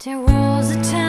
There was a time.